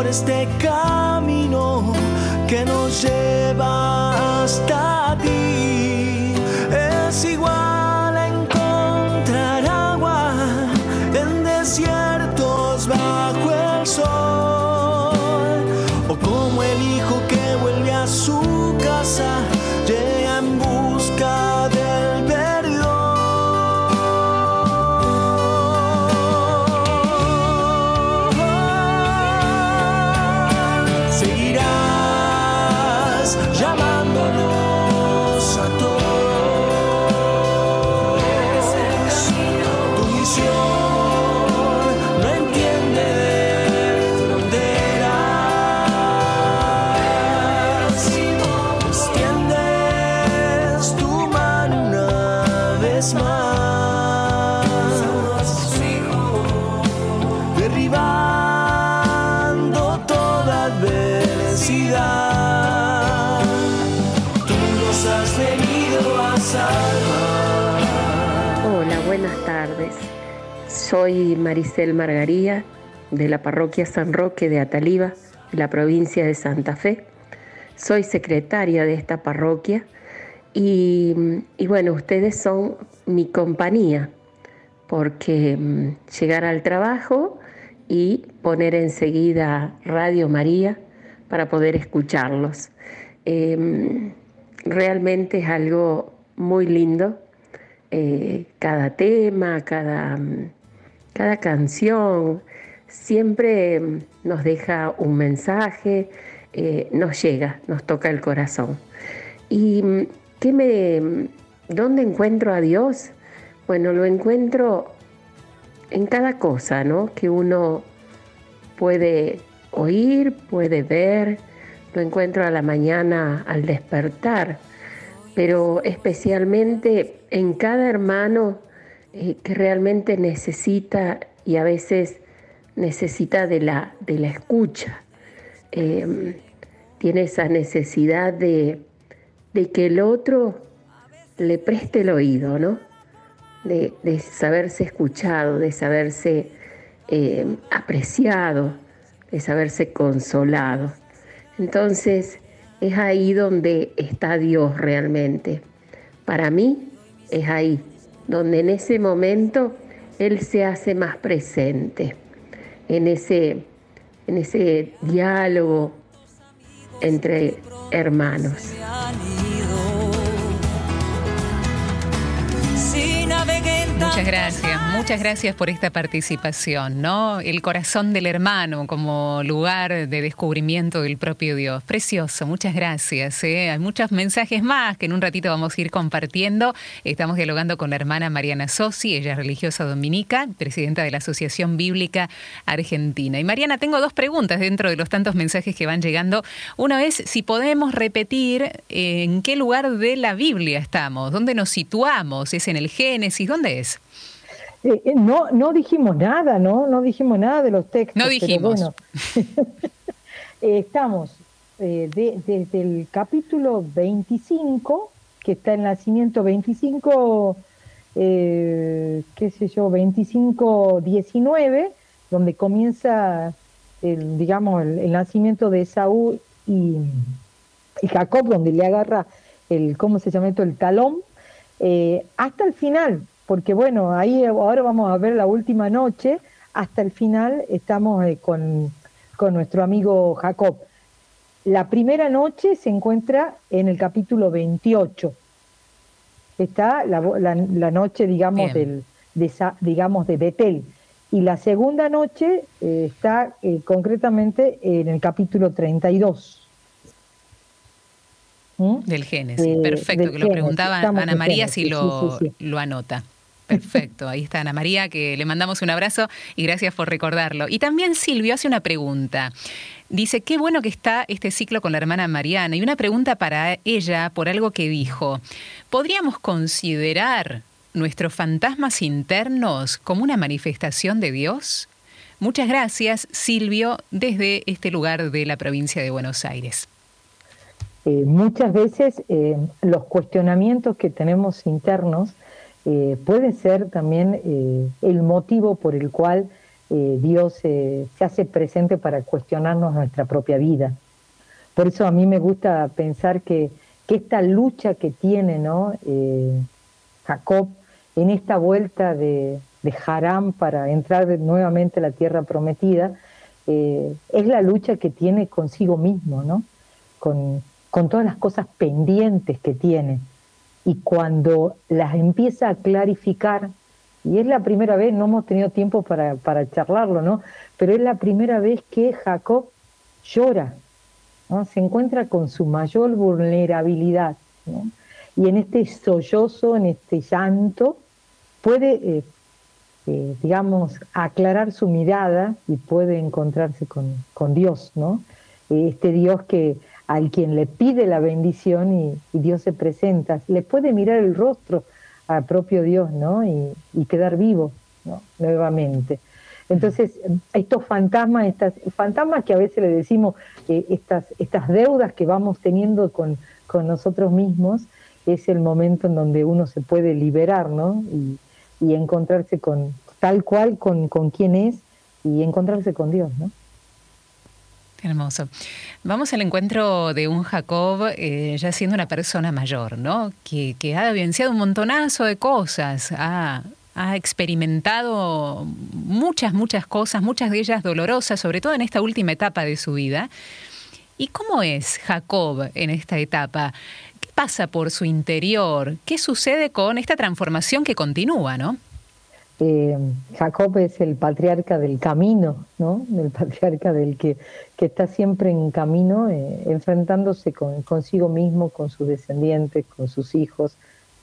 continuando por Soy Maricel Margaría de la parroquia San Roque de Ataliva, de la provincia de Santa Fe. Soy secretaria de esta parroquia y, bueno, ustedes son mi compañía porque mm, llegar al trabajo y poner enseguida Radio María para poder escucharlos. Em, realmente es algo muy lindo, eh, cada tema, cada mm, cada canción siempre nos deja un mensaje, eh, nos llega, nos toca el corazón. ¿Y qué me, dónde encuentro a Dios? Bueno, lo encuentro en cada cosa, ¿no? Que uno puede oír, puede ver, lo encuentro a la mañana al despertar, pero especialmente en cada hermano eh, que realmente necesita y a veces necesita de la, de la escucha, em, tiene esa necesidad de, de, que el otro le preste el oído, ¿no? De, de saberse escuchado, de saberse em, apreciado, de saberse consolado. Entonces es ahí donde está Dios realmente. Para mí es ahí, donde en ese momento Él se hace más presente, en ese, en ese diálogo entre hermanos. Muchas gracias, muchas gracias por esta participación, ¿no? El corazón del hermano como lugar de descubrimiento del propio Dios. Precioso, muchas gracias. ¿eh? Hay muchos mensajes más que en un ratito vamos a ir compartiendo. Estamos dialogando con la hermana Mariana Sosi, ella es religiosa dominica, presidenta de la Asociación Bíblica Argentina. Y Mariana, tengo dos preguntas dentro de los tantos mensajes que van llegando. Una es si podemos repetir en qué lugar de la Biblia estamos, dónde nos situamos, es en el Génesis, ¿dónde es? Eh, eh, no, no dijimos nada, ¿no? No dijimos nada de los textos. No dijimos. Eh, estamos desde el capítulo 25, que está en nacimiento 25, qué sé yo, 25, 19, donde comienza, el, digamos, el, nacimiento de Saúl y, y, Jacob, donde le agarra el, ¿cómo se llama esto? El talón, hasta el final, porque bueno, ahí ahora vamos a ver la última noche, hasta el final estamos eh, con, nuestro amigo Jacob. La primera noche se encuentra en el capítulo 28. Está la, noche, digamos, del, de, digamos, de Betel. Y la segunda noche eh, está eh, concretamente en el capítulo 32. ¿Mm? Del Génesis, perfecto, que lo preguntaba Ana María si lo, lo anota. Perfecto, ahí está Ana María, que le mandamos un abrazo y gracias por recordarlo. Y también Silvio hace una pregunta. Dice, qué bueno que está este ciclo con la hermana Mariana. Y una pregunta para ella por algo que dijo. ¿Podríamos considerar nuestros fantasmas internos como una manifestación de Dios? Muchas gracias, Silvio, desde este lugar de la provincia de Buenos Aires. Eh, muchas veces eh, los cuestionamientos que tenemos internos eh, puede ser también eh, el motivo por el cual eh, Dios se hace presente para cuestionarnos nuestra propia vida. Por eso a mí me gusta pensar que, esta lucha que tiene ¿no? Jacob en esta vuelta de, de Harán para entrar nuevamente a la tierra prometida, es la lucha que tiene consigo mismo, ¿no? con, con todas las cosas pendientes que tiene y cuando las empieza a clarificar, y es la primera vez, no hemos tenido tiempo para, charlarlo, ¿no? Pero es la primera vez que Jacob llora, ¿no? se encuentra con su mayor vulnerabilidad, ¿no? y en este sollozo, en este llanto, puede, eh, eh, digamos, aclarar su mirada y puede encontrarse con, con Dios, ¿no? Este Dios que al quien le pide la bendición y, Dios se presenta, le puede mirar el rostro al propio Dios, ¿no? Y, quedar vivo, ¿no? Nuevamente. Entonces, estos fantasmas, estas fantasmas que a veces le decimos, eh, estas, estas deudas que vamos teniendo con, con, nosotros mismos, es el momento en donde uno se puede liberar, ¿no? Y, y encontrarse con tal cual con, con quien es y encontrarse con Dios, ¿no? Hermoso. Vamos al encuentro de un Jacob eh, ya siendo una persona mayor, ¿no? Que, ha vivenciado un montonazo de cosas, ha, ha, experimentado muchas, muchas cosas, muchas de ellas dolorosas, sobre todo en esta última etapa de su vida. ¿Y cómo es Jacob en esta etapa? ¿Qué pasa por su interior? ¿Qué sucede con esta transformación que continúa, no? Eh, Jacob es el patriarca del camino, ¿no? El patriarca del que, que está siempre en camino, eh, enfrentándose con, consigo mismo, con sus descendientes, con sus hijos,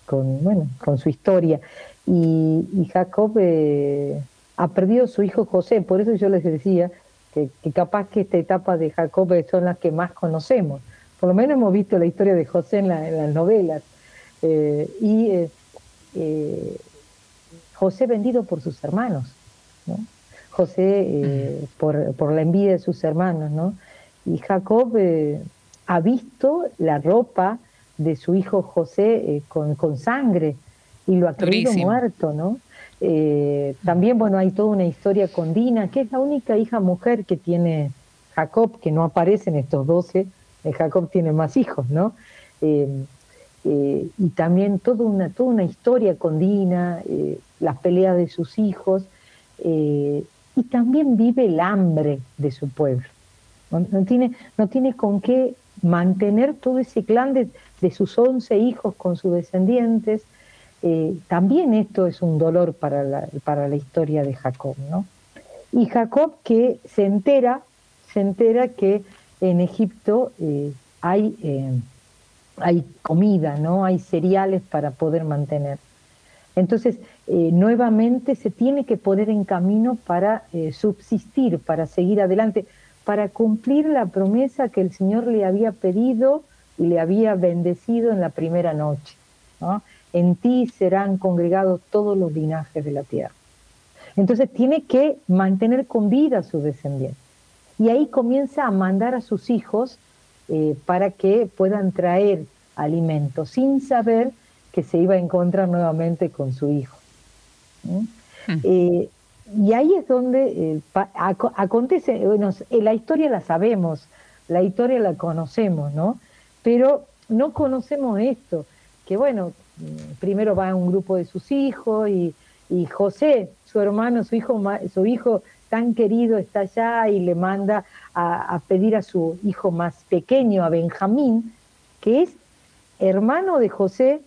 con, bueno, con su historia. Y, Jacob eh, ha perdido su hijo José, por eso yo les decía que, capaz que esta etapa de Jacob son las que más conocemos. Por lo menos hemos visto la historia de José en, las novelas. y José vendido por sus hermanos. José eh, por, por, la envidia de sus hermanos, ¿no? Y Jacob eh, ha visto la ropa de su hijo José con, con, sangre y lo ha creído muerto, ¿no? también, bueno, hay toda una historia con Dina, que es la única hija mujer que tiene Jacob, que no aparece en estos doce, Jacob tiene más hijos, ¿no? Eh, y también toda una, toda una historia con Dina, eh, las peleas de sus hijos, eh, y también vive el hambre de su pueblo. No, tiene, no tiene con qué mantener todo ese clan de, de sus once hijos con sus descendientes. también esto es un dolor para la, para la historia de Jacob. ¿no? Y Jacob que se entera, se entera que en Egipto hay hay comida, ¿no? Hay cereales para poder mantener. Entonces, eh, nuevamente se tiene que poner en camino para eh, subsistir, para seguir adelante, para cumplir la promesa que el Señor le había pedido y le había bendecido en la primera noche. En ti serán congregados todos los linajes de la tierra. Entonces tiene que mantener con vida a sus descendientes. Y ahí comienza a mandar a sus hijos eh, para que puedan traer alimento, sin saber que se iba a encontrar nuevamente con su hijo. Hmm. Eh, y ahí es donde eh, acontece, bueno, la historia la sabemos, la historia la conocemos, ¿no? Pero no conocemos esto, que bueno, primero va un grupo de sus hijos y, y José, su hermano, su hijo, su hijo tan querido está allá y le manda a, pedir a su hijo más pequeño, a Benjamín, que es hermano de José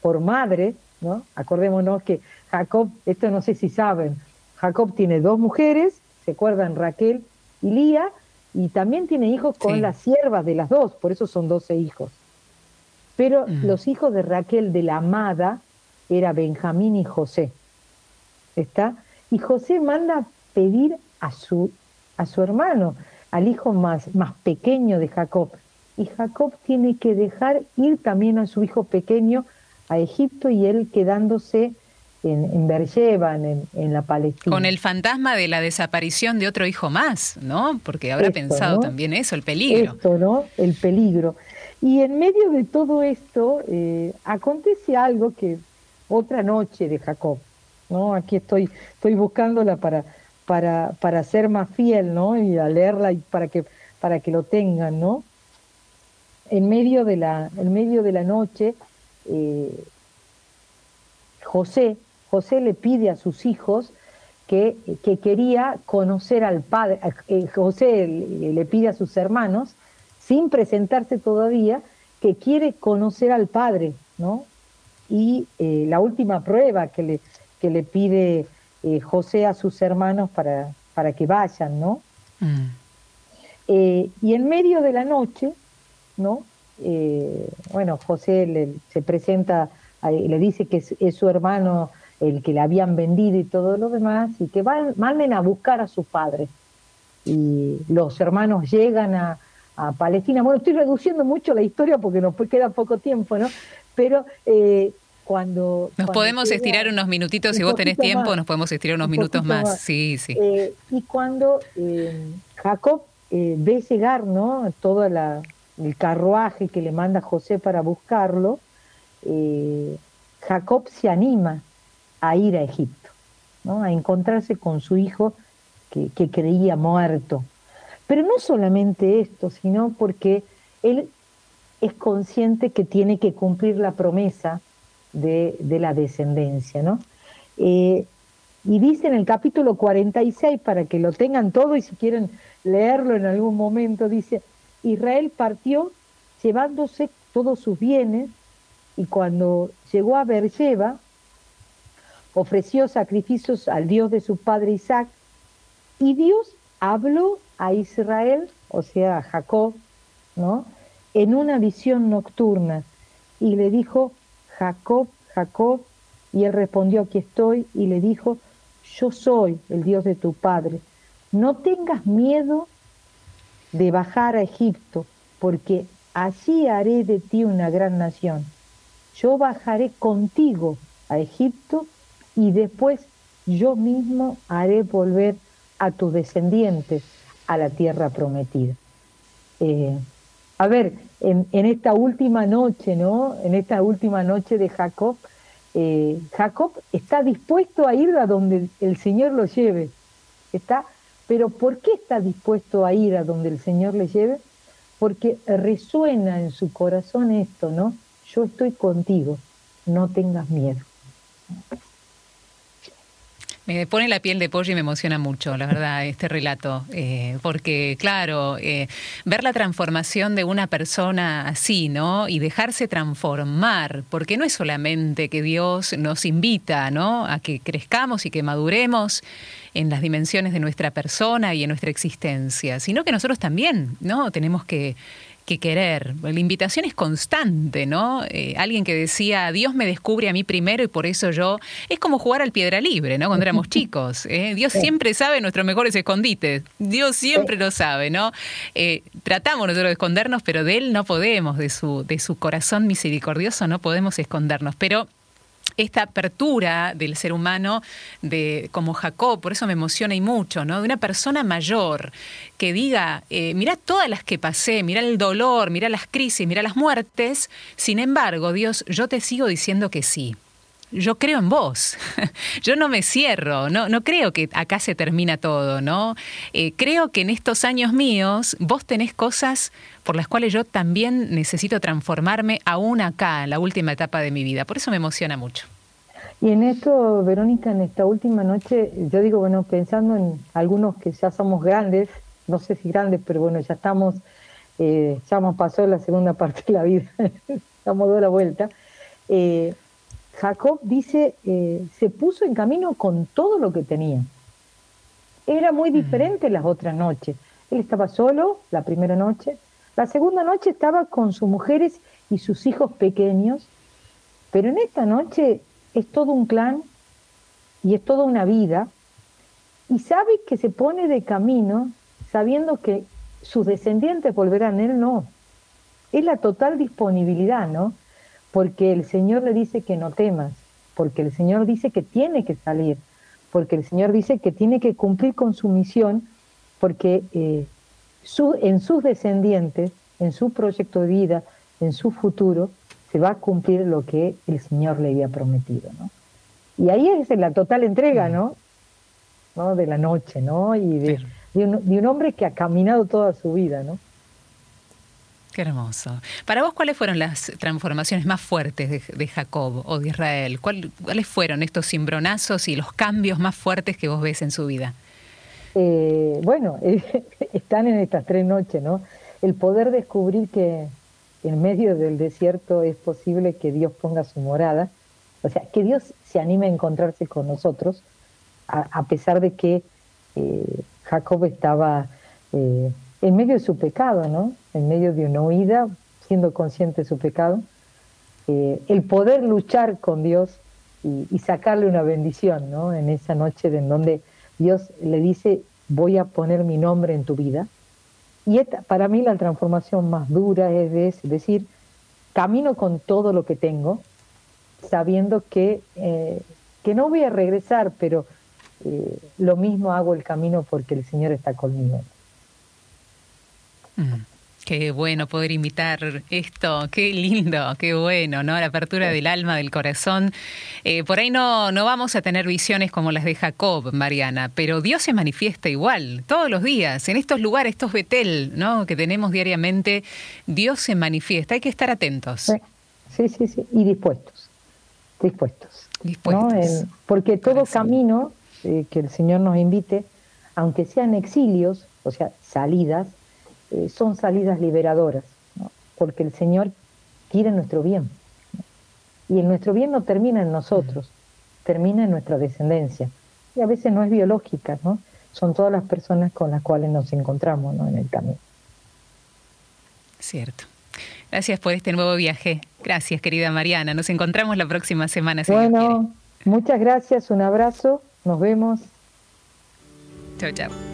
por madre, ¿no? Acordémonos que Jacob, esto no sé si saben, Jacob tiene dos mujeres, se acuerdan Raquel y Lía, y también tiene hijos con las siervas de las dos, por eso son doce hijos. Pero mm. los hijos de Raquel de la amada era Benjamín y José. ¿Está? Y José manda pedir a su, a su hermano, al hijo más, más pequeño de Jacob. Y Jacob tiene que dejar ir también a su hijo pequeño a Egipto y él quedándose en, en Beersheba, en, en, la Palestina. Con el fantasma de la desaparición de otro hijo más, ¿no? Porque habrá pensado también eso, el peligro. Esto, ¿no? El peligro. Y en medio de todo esto eh, acontece algo que otra noche de Jacob, ¿no? Aquí estoy, estoy buscándola para, para, para ser más fiel, ¿no? Y a leerla y para que, para que lo tengan, ¿no? En medio de la, en medio de la noche, eh, José, José le pide a sus hijos que, que quería conocer al padre, eh, José le, pide a sus hermanos, sin presentarse todavía, que quiere conocer al padre, ¿no? Y eh, la última prueba que le, que le pide eh, José a sus hermanos para, para que vayan, ¿no? Mm. Eh, y en medio de la noche, ¿no? Eh, bueno, José le, se presenta, le dice que es, su hermano el que le habían vendido y todo lo demás, y que van, manden a buscar a su padre. Y los hermanos llegan a, a Palestina. Bueno, estoy reduciendo mucho la historia porque nos queda poco tiempo, ¿no? Pero cuando... Nos podemos estirar unos minutitos, si vos tenés tiempo, nos podemos estirar unos minutos más. Sí, sí. Eh, y cuando eh, Jacob eh, ve llegar ¿no? todo la, el carruaje que le manda José para buscarlo, Jacob se anima a ir a Egipto, ¿no? a encontrarse con su hijo que, creía muerto. Pero no solamente esto, sino porque él es consciente que tiene que cumplir la promesa de, la descendencia, ¿no? Eh, y dice en el capítulo 46, para que lo tengan todo y si quieren leerlo en algún momento, dice, Israel partió llevándose todos sus bienes y cuando llegó a Beersheba, ofreció sacrificios al Dios de su padre Isaac y Dios habló a Israel, o sea, a Jacob, ¿no? En una visión nocturna y le dijo, Jacob, Jacob, y él respondió, aquí estoy, y le dijo, yo soy el Dios de tu padre. No tengas miedo de bajar a Egipto, porque allí haré de ti una gran nación. Yo bajaré contigo a Egipto y después yo mismo haré volver a tus descendientes a la tierra prometida. Eh, a ver, en, esta última noche, ¿no? En esta última noche de Jacob, eh, Jacob está dispuesto a ir a donde el Señor lo lleve. Está, pero ¿por qué está dispuesto a ir a donde el Señor le lleve? Porque resuena en su corazón esto, ¿no? Yo estoy contigo, no tengas miedo. Pone la piel de pollo y me emociona mucho, la verdad, este relato. Eh, porque, claro, eh, ver la transformación de una persona así, ¿no? Y dejarse transformar, porque no es solamente que Dios nos invita, ¿no? A que crezcamos y que maduremos en las dimensiones de nuestra persona y en nuestra existencia, sino que nosotros también, ¿no? Tenemos que que querer. La invitación es constante, ¿no? Eh, alguien que decía, Dios me descubre a mí primero y por eso yo... Es como jugar al piedra libre, ¿no? Cuando éramos chicos. ¿eh? Dios siempre sabe nuestros mejores escondites. Dios siempre lo sabe, ¿no? Eh, tratamos nosotros de escondernos, pero de Él no podemos, de su, de su corazón misericordioso no podemos escondernos. Pero esta apertura del ser humano, de como Jacob, por eso me emociona y mucho, ¿no? De una persona mayor que diga, eh, mira todas las que pasé, mira el dolor, mira las crisis, mira las muertes, sin embargo, Dios, yo te sigo diciendo que sí yo creo en vos. yo no me cierro, no, no creo que acá se termina todo, ¿no? Eh, creo que en estos años míos vos tenés cosas por las cuales yo también necesito transformarme aún acá, en la última etapa de mi vida. Por eso me emociona mucho. Y en esto, Verónica, en esta última noche, yo digo, bueno, pensando en algunos que ya somos grandes, no sé si grandes, pero bueno, ya estamos, eh, ya hemos pasado la segunda parte de la vida, hemos dado la vuelta. Eh, Jacob dice, eh, se puso en camino con todo lo que tenía. Era muy diferente las otras noches. Él estaba solo la primera noche, la segunda noche estaba con sus mujeres y sus hijos pequeños, pero en esta noche es todo un clan y es toda una vida, y sabe que se pone de camino sabiendo que sus descendientes volverán, él no. Es la total disponibilidad, ¿no? Porque el Señor le dice que no temas, porque el Señor dice que tiene que salir, porque el Señor dice que tiene que cumplir con su misión, porque eh, en sus descendientes, en su proyecto de vida, en su futuro, se va a cumplir lo que el Señor le había prometido. ¿no? Y ahí es la total entrega, ¿no? ¿no? De la noche, ¿no? Y de, de, un, de un hombre que ha caminado toda su vida, ¿no? Qué hermoso. Para vos, ¿cuáles fueron las transformaciones más fuertes de, Jacob o de Israel? ¿Cuáles fueron estos cimbronazos y los cambios más fuertes que vos ves en su vida? Eh, bueno, están en estas tres noches, ¿no? El poder descubrir que en medio del desierto es posible que Dios ponga su morada, o sea, que Dios se anime a encontrarse con nosotros, a, pesar de que eh, Jacob estaba eh, en medio de su pecado, ¿no? En medio de una huida, siendo consciente de su pecado, eh, el poder luchar con Dios y, sacarle una bendición, ¿no? En esa noche en donde Dios le dice, voy a poner mi nombre en tu vida. Y para mí la transformación más dura es, decir, camino con todo lo que tengo, sabiendo que, eh, que no voy a regresar, pero eh, lo mismo hago el camino porque el Señor está conmigo. Mm. Qué bueno poder imitar esto, qué lindo, qué bueno, ¿no? La apertura del alma, del corazón. Eh, por ahí no, no vamos a tener visiones como las de Jacob, Mariana, pero Dios se manifiesta igual, todos los días, en estos lugares, estos Betel, ¿no? Que tenemos diariamente, Dios se manifiesta, hay que estar atentos. Sí, sí, sí, y dispuestos, dispuestos. Dispuestos. porque todo camino eh, que el Señor nos invite, aunque sean exilios, o sea, salidas, eh, son salidas liberadoras, porque el Señor quiere nuestro bien. Y el nuestro bien no termina en nosotros, termina en nuestra descendencia. Y a veces no es biológica, ¿no? Son todas las personas con las cuales nos encontramos en el camino. Cierto. Gracias por este nuevo viaje. Gracias, querida Mariana. Nos encontramos la próxima semana. bueno, muchas gracias, un abrazo, nos vemos. Chao, chao.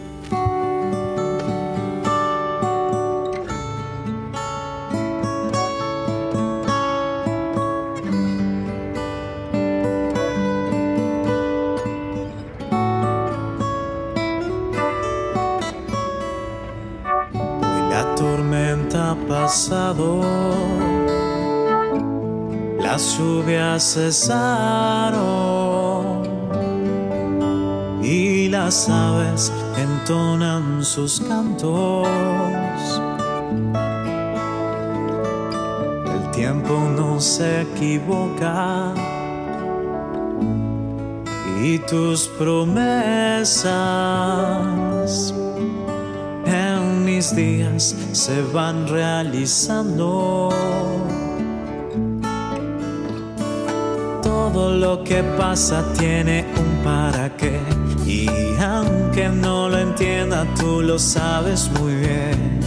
Pasado. Las lluvias cesaron y las aves entonan sus cantos. El tiempo no se equivoca y tus promesas mis días se van realizando. Todo lo que pasa tiene un para qué y aunque no lo entienda tú lo sabes muy bien.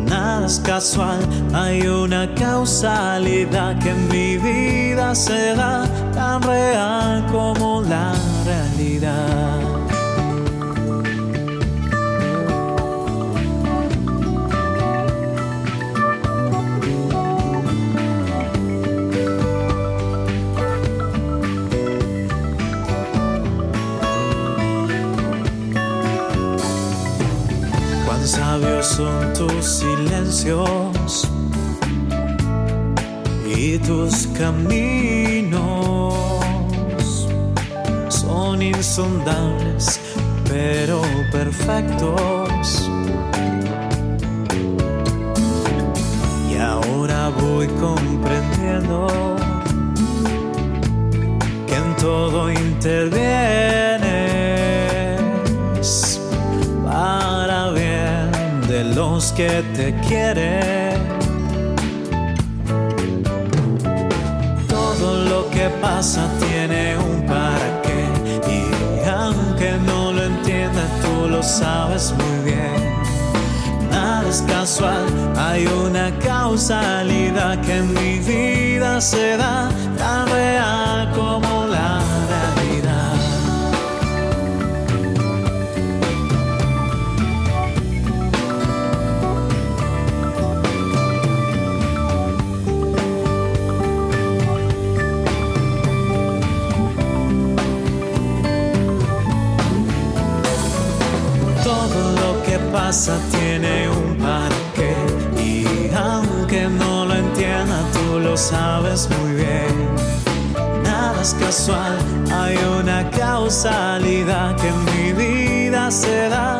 Nada es casual, hay una causalidad que en mi vida se da tan real como la realidad. Silencios y tus caminos son insondables pero perfectos. Y ahora voy comprendiendo que en todo intervienes que te quieren. Todo lo que pasa tiene un para qué y aunque no lo entiendas tú lo sabes muy bien. Nada es casual, hay una causalidad que en mi vida se da tan real como pasa tiene un para qué y aunque no lo entienda tú lo sabes muy bien. Nada es casual, hay una causalidad que en mi vida se da